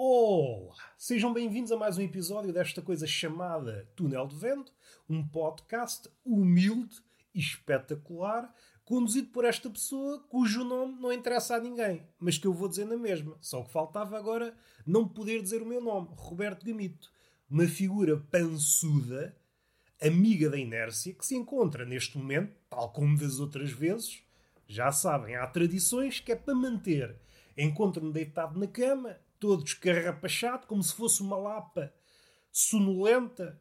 Olá! Sejam bem-vindos a mais um episódio desta coisa chamada Túnel de Vento, um podcast humilde e espetacular, conduzido por esta pessoa cujo nome não interessa a ninguém, mas que eu vou dizer na mesma. Só que faltava agora não poder dizer o meu nome, Roberto Gamito. Uma figura pançuda, amiga da inércia, que se encontra neste momento, tal como das outras vezes. Já sabem, há tradições que é para manter. Encontro-me deitado na cama, todo descarrapachado, como se fosse uma lapa sonolenta.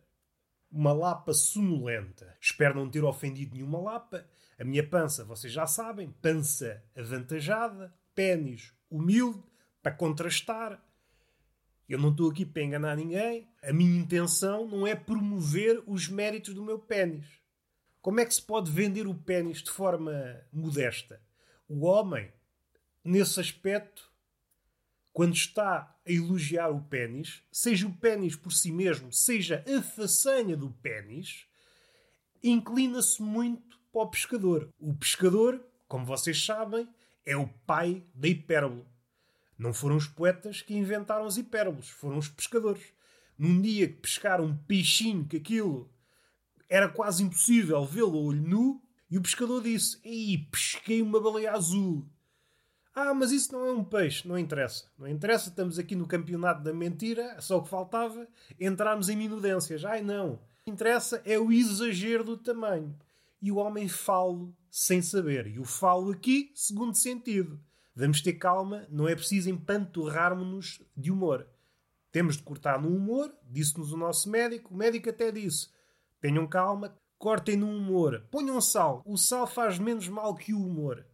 Uma lapa sonolenta. Espero não ter ofendido nenhuma lapa. A minha pança, vocês já sabem, pança avantajada, pênis humilde, para contrastar. Eu não estou aqui para enganar ninguém. A minha intenção não é promover os méritos do meu pênis. Como é que se pode vender o pênis de forma modesta? O homem, nesse aspecto, quando está a elogiar o pênis, seja o pênis por si mesmo, seja a façanha do pênis, inclina-se muito para o pescador. O pescador, como vocês sabem, é o pai da hipérbole. Não foram os poetas que inventaram as hipérboles, foram os pescadores. Num dia que pescaram um peixinho que aquilo era quase impossível vê-lo a olho nu, e o pescador disse: Ei, pesquei uma baleia azul. Ah, mas isso não é um peixe, não interessa. Não interessa, estamos aqui no campeonato da mentira, só o que faltava, entrarmos em minudências. Ai não. O que interessa é o exagero do tamanho. E o homem falo sem saber. E o falo aqui, segundo sentido. Vamos ter calma, não é preciso empanturrarmos-nos de humor. Temos de cortar no humor, disse-nos o nosso médico. O médico até disse: tenham calma, cortem no humor, ponham sal. O sal faz menos mal que o humor.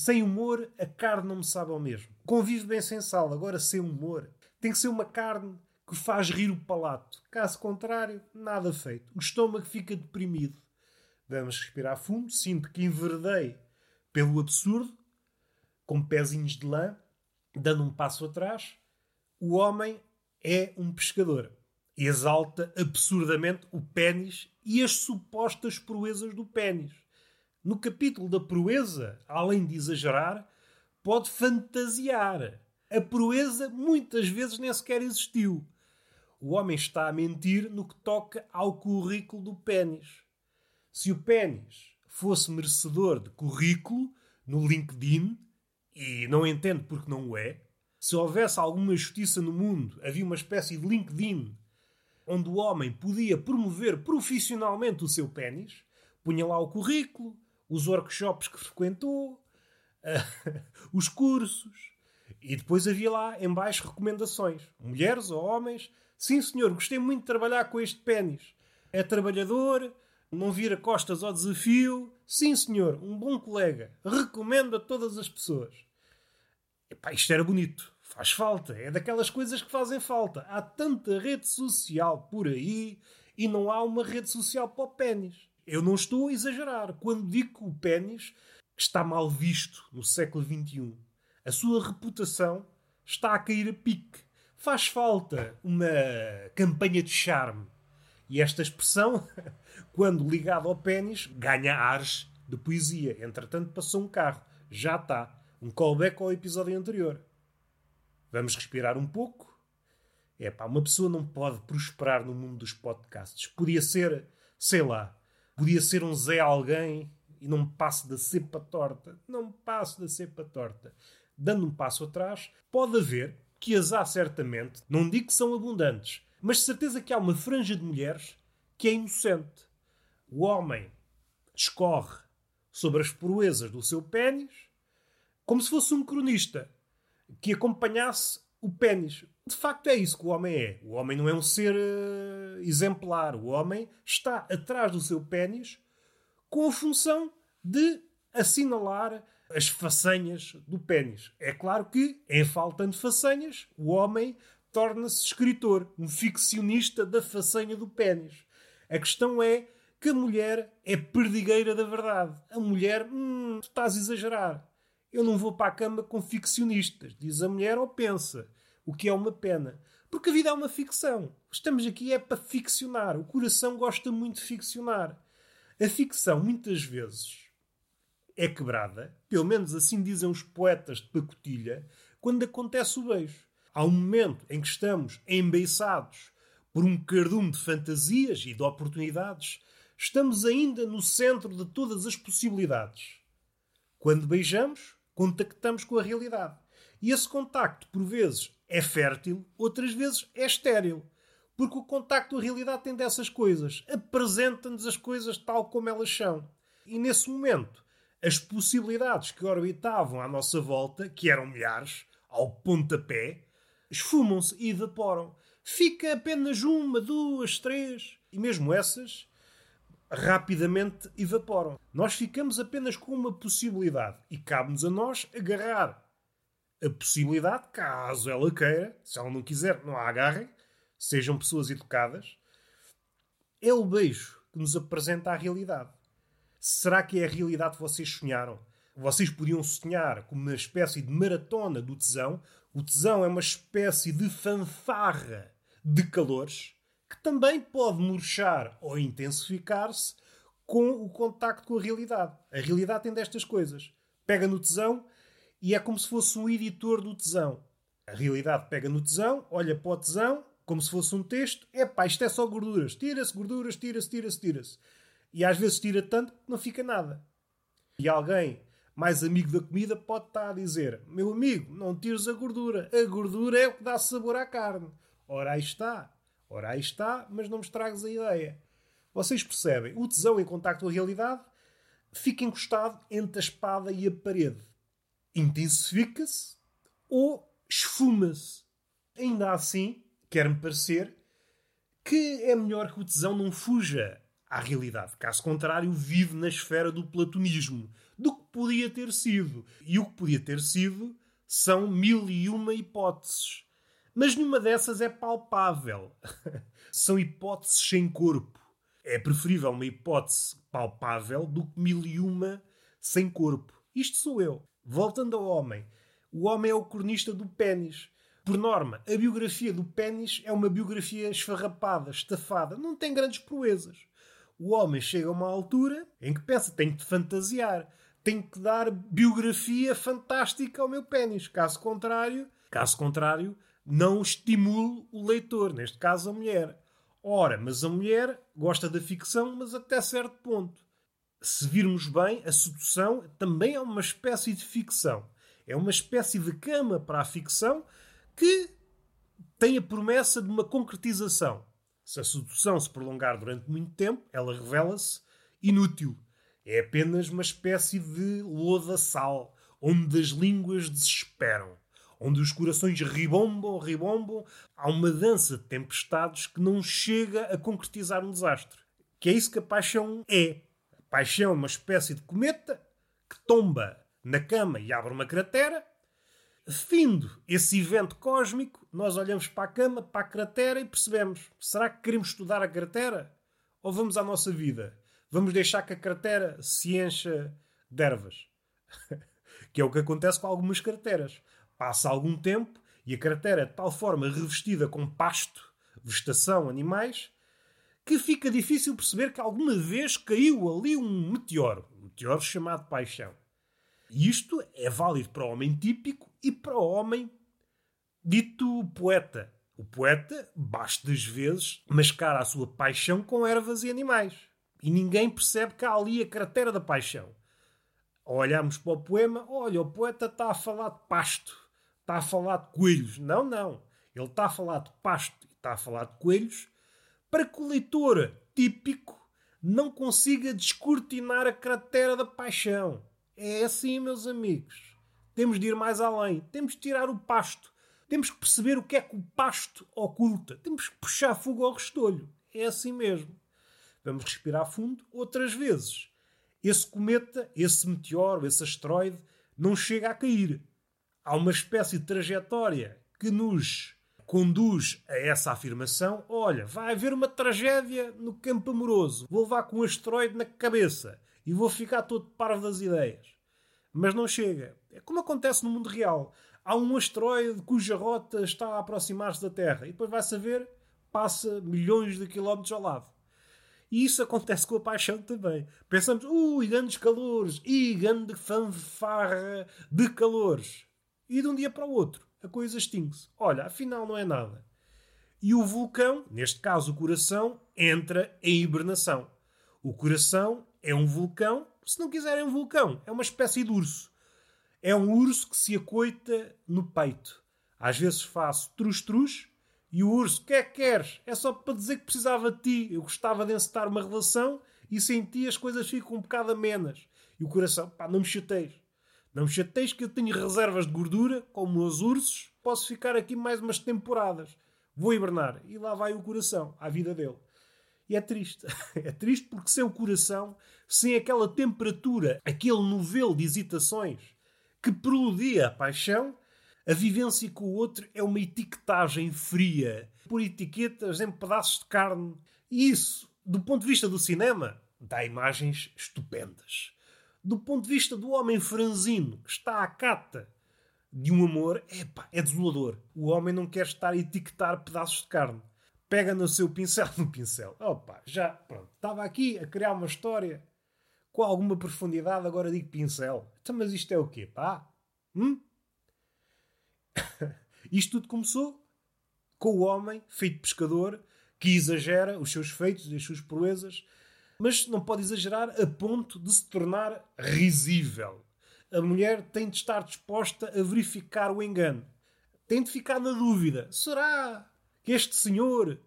Sem humor, a carne não me sabe ao mesmo. Convive bem sem sal, agora sem humor. Tem que ser uma carne que faz rir o palato. Caso contrário, nada feito. O estômago fica deprimido. Vamos respirar fundo. Sinto que enverdei pelo absurdo, com pezinhos de lã, dando um passo atrás. O homem é um pescador. Exalta absurdamente o pênis e as supostas proezas do pênis no capítulo da proeza, além de exagerar, pode fantasiar. A proeza muitas vezes nem sequer existiu. O homem está a mentir no que toca ao currículo do pênis. Se o pênis fosse merecedor de currículo no LinkedIn, e não entendo porque não o é, se houvesse alguma justiça no mundo, havia uma espécie de LinkedIn onde o homem podia promover profissionalmente o seu pênis, punha lá o currículo, os workshops que frequentou, uh, os cursos. E depois havia lá em baixo recomendações. Mulheres ou homens. Sim, senhor, gostei muito de trabalhar com este pênis. É trabalhador, não vira costas ao desafio. Sim, senhor, um bom colega. Recomendo a todas as pessoas. Epá, isto era bonito. Faz falta. É daquelas coisas que fazem falta. Há tanta rede social por aí e não há uma rede social para o pênis. Eu não estou a exagerar quando digo que o pênis está mal visto no século XXI. A sua reputação está a cair a pique. Faz falta uma campanha de charme. E esta expressão, quando ligada ao pênis, ganha ares de poesia. Entretanto, passou um carro. Já está. Um callback ao episódio anterior. Vamos respirar um pouco. É pá, uma pessoa não pode prosperar no mundo dos podcasts. Podia ser, sei lá, Podia ser um Zé alguém e não me passo da cepa torta. Não me passo da cepa torta. Dando um passo atrás, pode haver, que as há certamente, não digo que são abundantes, mas de certeza que há uma franja de mulheres que é inocente. O homem escorre sobre as proezas do seu pênis como se fosse um cronista que acompanhasse o pênis. De facto, é isso que o homem é. O homem não é um ser uh, exemplar. O homem está atrás do seu pênis com a função de assinalar as façanhas do pênis. É claro que, em faltando façanhas, o homem torna-se escritor, um ficcionista da façanha do pênis. A questão é que a mulher é perdigueira da verdade. A mulher, hum, tu estás a exagerar. Eu não vou para a cama com ficcionistas, diz a mulher ou pensa, o que é uma pena. Porque a vida é uma ficção. Estamos aqui é para ficcionar. O coração gosta muito de ficcionar. A ficção, muitas vezes, é quebrada, pelo menos assim dizem os poetas de pacotilha, quando acontece o beijo. Há um momento em que estamos embeiçados por um cardume de fantasias e de oportunidades. Estamos ainda no centro de todas as possibilidades. Quando beijamos, contactamos com a realidade. E esse contacto, por vezes, é fértil, outras vezes é estéril. Porque o contacto com a realidade tem dessas coisas. Apresenta-nos as coisas tal como elas são. E nesse momento, as possibilidades que orbitavam à nossa volta, que eram milhares, ao pontapé, esfumam-se e evaporam. Fica apenas uma, duas, três, e mesmo essas rapidamente evaporam. Nós ficamos apenas com uma possibilidade e cabe-nos a nós agarrar a possibilidade, caso ela queira, se ela não quiser, não a agarrem, sejam pessoas educadas. É o beijo que nos apresenta a realidade. Será que é a realidade que vocês sonharam? Vocês podiam sonhar com uma espécie de maratona do tesão. O tesão é uma espécie de fanfarra de calores que também pode murchar ou intensificar-se com o contacto com a realidade. A realidade tem destas coisas. Pega no tesão e é como se fosse um editor do tesão. A realidade pega no tesão, olha para o tesão, como se fosse um texto. É pá, isto é só gorduras. Tira-se gorduras, tira-se, tira-se, tira-se. E às vezes tira tanto que não fica nada. E alguém mais amigo da comida pode estar a dizer: Meu amigo, não tires a gordura. A gordura é o que dá sabor à carne. Ora, aí está. Ora, aí está, mas não me estragues a ideia. Vocês percebem? O tesão em contacto com a realidade fica encostado entre a espada e a parede. Intensifica-se ou esfuma-se. Ainda assim, quer-me parecer que é melhor que o tesão não fuja à realidade. Caso contrário, vive na esfera do platonismo, do que podia ter sido. E o que podia ter sido são mil e uma hipóteses. Mas nenhuma dessas é palpável. são hipóteses sem corpo. É preferível uma hipótese palpável do que mil e uma sem corpo. Isto sou eu. Voltando ao homem. O homem é o cronista do pênis. Por norma, a biografia do pênis é uma biografia esfarrapada, estafada, não tem grandes proezas o homem chega a uma altura em que pensa, tem que fantasiar, tem que dar biografia fantástica ao meu pênis. Caso contrário, caso contrário, não estimulo o leitor, neste caso a mulher. Ora, mas a mulher gosta da ficção, mas até certo ponto. Se virmos bem, a sedução também é uma espécie de ficção. É uma espécie de cama para a ficção que tem a promessa de uma concretização. Se a sedução se prolongar durante muito tempo, ela revela-se inútil. É apenas uma espécie de loda-sal, onde as línguas desesperam, onde os corações ribombam, ribombam. Há uma dança de tempestades que não chega a concretizar um desastre. Que é isso que a paixão é. Paixão uma espécie de cometa que tomba na cama e abre uma cratera Findo esse evento cósmico, nós olhamos para a cama, para a cratera e percebemos: será que queremos estudar a cratera? Ou vamos à nossa vida? Vamos deixar que a cratera se encha de ervas? que é o que acontece com algumas crateras. Passa algum tempo e a cratera é de tal forma revestida com pasto, vegetação, animais, que fica difícil perceber que alguma vez caiu ali um meteoro. Um meteoro chamado paixão. Isto é válido para o homem típico e para o homem dito poeta. O poeta, bastas vezes, mascara a sua paixão com ervas e animais. E ninguém percebe que há ali a cratera da paixão. Olhamos para o poema, olha, o poeta está a falar de pasto, está a falar de coelhos. Não, não. Ele está a falar de pasto e está a falar de coelhos para que o leitor típico não consiga descortinar a cratera da paixão. É assim, meus amigos. Temos de ir mais além. Temos de tirar o pasto. Temos que perceber o que é que o pasto oculta. Temos que puxar fogo ao restolho. É assim mesmo. Vamos respirar fundo outras vezes. Esse cometa, esse meteoro, esse asteroide não chega a cair. Há uma espécie de trajetória que nos conduz a essa afirmação. Olha, vai haver uma tragédia no campo amoroso. Vou levar com um asteroide na cabeça e vou ficar todo parvo das ideias. Mas não chega. É como acontece no mundo real. Há um asteroide cuja rota está a aproximar-se da Terra e depois vai saber, passa milhões de quilómetros ao lado. E isso acontece com a paixão também. Pensamos, ui, grandes calores, e grande fanfarra de calores. E de um dia para o outro, a coisa extingue-se. Olha, afinal não é nada. E o vulcão, neste caso o coração, entra em hibernação. O coração é um vulcão, se não quiserem um vulcão, é uma espécie de urso. É um urso que se acoita no peito. Às vezes faço trus-trus e o urso, que é que queres? É só para dizer que precisava de ti. Eu gostava de encetar uma relação e senti as coisas ficam um bocado amenas. E o coração, pá, não me chateis. Não me chateis que eu tenho reservas de gordura, como os ursos, posso ficar aqui mais umas temporadas. Vou hibernar. E lá vai o coração, à vida dele. E é triste. É triste porque sem o coração, sem aquela temperatura, aquele novelo de hesitações que preludia a paixão, a vivência com o outro é uma etiquetagem fria, por etiquetas em pedaços de carne. E isso, do ponto de vista do cinema, dá imagens estupendas. Do ponto de vista do homem franzino que está à cata de um amor, epá, é desolador. O homem não quer estar a etiquetar pedaços de carne. Pega no seu pincel, no pincel. Opa, já, pronto. Estava aqui a criar uma história com alguma profundidade, agora digo pincel. Então, mas isto é o quê, pá? Hum? isto tudo começou com o homem, feito pescador, que exagera os seus feitos e as suas proezas, mas não pode exagerar a ponto de se tornar risível a mulher tem de estar disposta a verificar o engano. Tem de ficar na dúvida: será que este senhor,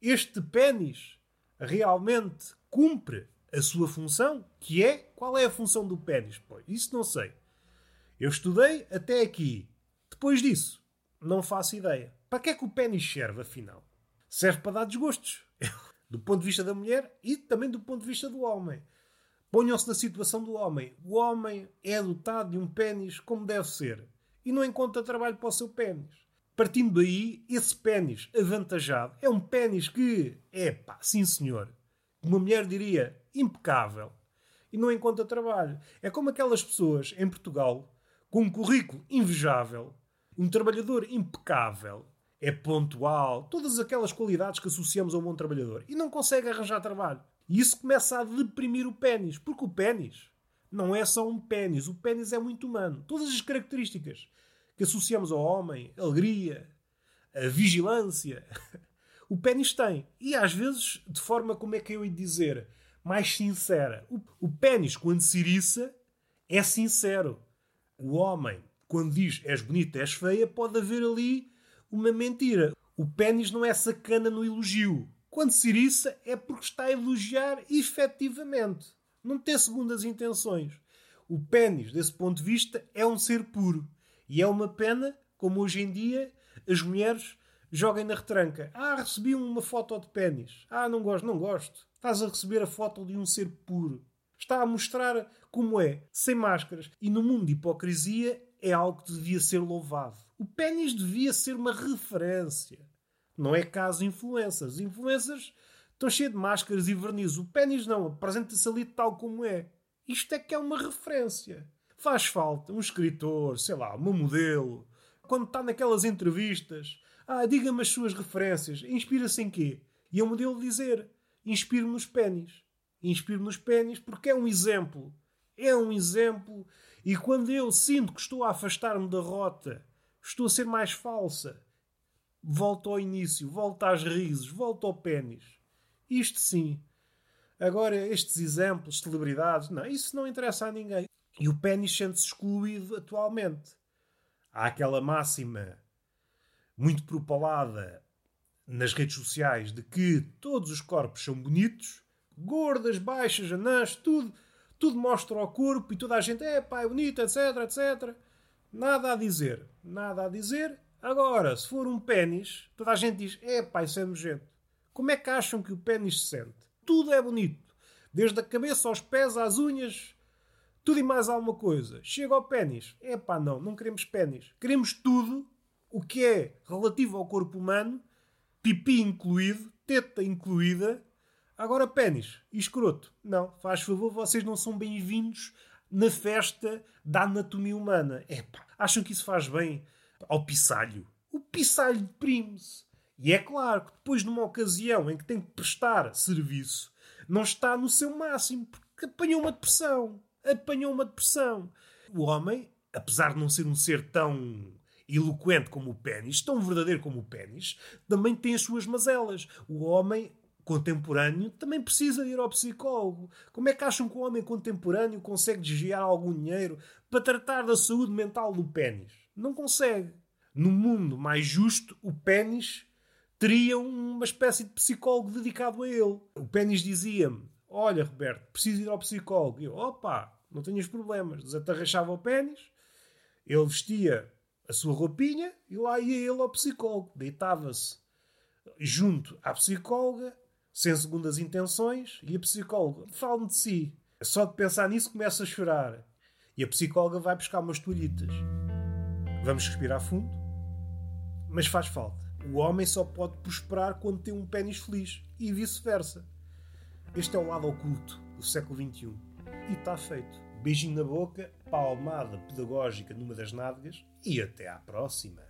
este pênis, realmente cumpre a sua função? Que é? Qual é a função do pênis? Pois, isso não sei. Eu estudei até aqui. Depois disso, não faço ideia. Para que é que o pênis serve, afinal? Serve para dar desgostos. do ponto de vista da mulher e também do ponto de vista do homem. Ponham-se na situação do homem. O homem é dotado de um pênis como deve ser e não encontra trabalho para o seu pênis. Partindo daí, esse pênis avantajado é um pênis que é, pá, sim senhor, uma mulher diria impecável e não encontra trabalho. É como aquelas pessoas em Portugal com um currículo invejável, um trabalhador impecável, é pontual, todas aquelas qualidades que associamos a um bom trabalhador e não consegue arranjar trabalho. E isso começa a deprimir o pênis, porque o pênis não é só um pênis, o pênis é muito humano. Todas as características que associamos ao homem, a alegria, a vigilância, o pênis tem. E às vezes, de forma, como é que eu ia dizer, mais sincera. O, o pênis, quando se iriça, é sincero. O homem, quando diz és bonita, és feia, pode haver ali uma mentira. O pênis não é sacana no elogio. Quando se iriça é porque está a elogiar efetivamente. Não tem segundas intenções. O pênis, desse ponto de vista, é um ser puro. E é uma pena, como hoje em dia, as mulheres joguem na retranca. Ah, recebi uma foto de pênis. Ah, não gosto, não gosto. Estás a receber a foto de um ser puro. Está a mostrar como é, sem máscaras. E no mundo de hipocrisia é algo que devia ser louvado. O pênis devia ser uma referência. Não é caso influências. As influências estão cheias de máscaras e verniz. O pênis não, apresenta-se ali tal como é. Isto é que é uma referência. Faz falta um escritor, sei lá, uma modelo. Quando está naquelas entrevistas, ah, diga-me as suas referências. Inspira-se em quê? E a modelo dizer, inspiro-me nos pênis. Inspiro-me nos pênis porque é um exemplo. É um exemplo. E quando eu sinto que estou a afastar-me da rota, estou a ser mais falsa, volta ao início, volta às raízes, volta ao pênis. Isto sim. Agora, estes exemplos, celebridades, não, isso não interessa a ninguém. E o pênis sente-se excluído atualmente. Há aquela máxima muito propalada nas redes sociais de que todos os corpos são bonitos, gordas, baixas, anãs, tudo, tudo mostra ao corpo e toda a gente é pá, é bonito, etc, etc. Nada a dizer, nada a dizer. Agora, se for um pênis, toda a gente diz: é pá, isso é nojento. Como é que acham que o pênis se sente? Tudo é bonito. Desde a cabeça aos pés, às unhas, tudo e mais alguma coisa. Chega ao pênis. É pá, não, não queremos pênis. Queremos tudo o que é relativo ao corpo humano, pipi incluído, teta incluída. Agora pênis e escroto. Não, faz favor, vocês não são bem-vindos na festa da anatomia humana. É pá, acham que isso faz bem ao pissalho. O pissalho deprime-se. E é claro que depois, numa ocasião em que tem que prestar serviço, não está no seu máximo, porque apanhou uma depressão. Apanhou uma depressão. O homem, apesar de não ser um ser tão eloquente como o pênis, tão verdadeiro como o pênis, também tem as suas mazelas. O homem contemporâneo também precisa ir ao psicólogo. Como é que acham que o homem contemporâneo consegue desviar algum dinheiro para tratar da saúde mental do pênis? Não consegue. No mundo mais justo, o pênis teria uma espécie de psicólogo dedicado a ele. O pênis dizia-me: Olha, Roberto, preciso ir ao psicólogo. E eu, opa, não tenhas problemas. Desatarrachava o pênis, ele vestia a sua roupinha e lá ia ele ao psicólogo. Deitava-se junto à psicóloga sem segundas intenções, e a psicóloga fala-me de si. Só de pensar nisso começa a chorar. E a psicóloga vai buscar umas toalhitas. Vamos respirar fundo, mas faz falta. O homem só pode prosperar quando tem um pênis feliz e vice-versa. Este é o lado oculto do século XXI. E está feito. Beijinho na boca, palmada pedagógica numa das nádegas e até à próxima.